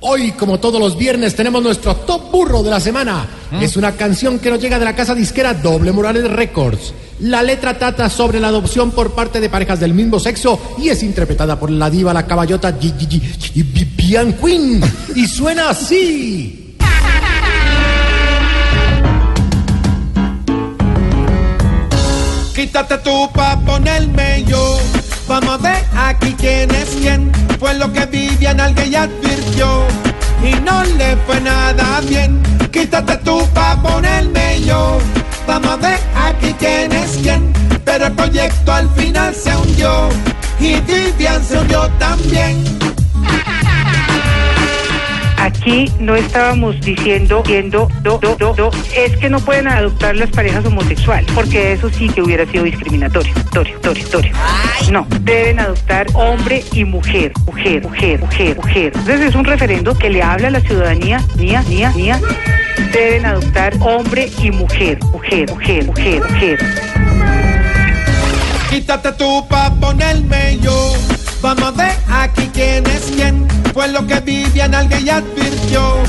Hoy, como todos los viernes, tenemos nuestro top burro de la semana. Es una canción que nos llega de la casa disquera Doble Morales Records. La letra trata sobre la adopción por parte de parejas del mismo sexo y es interpretada por la diva, la caballota Bian Queen. Y suena así. Quítate tú pa' ponerme yo. Vamos a ver aquí quién es quién. Fue lo que Vivian alguien ya Y no le fue nada bien. Quítate tú pa' ponerme yo. Vamos a ver aquí quién es quién. Pero el proyecto al final se hundió. Y Vivian se hundió también. Aquí no estábamos diciendo, viendo, do, do, do, do, es que no pueden adoptar las parejas homosexuales, porque eso sí que hubiera sido discriminatorio, torio, torio, torio. No, deben adoptar hombre y mujer, mujer, mujer, mujer, mujer. Entonces es un referendo que le habla a la ciudadanía, mía, mía, mía. Deben adoptar hombre y mujer, mujer, mujer, mujer, mujer. Quítate tú pa' ponerme yo. Vamos a ver aquí quién es quién. Fue lo que Vivian alguien advirtió.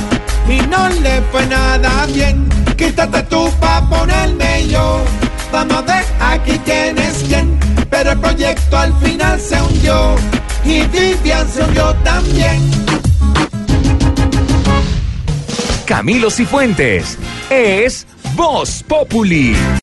Y no le fue nada bien. Quítate tú pa' ponerme yo. Vamos a ver aquí quién es quién. Pero el proyecto al final se hundió. Y Vivian se hundió también. Camilo Cifuentes es Voz Populi.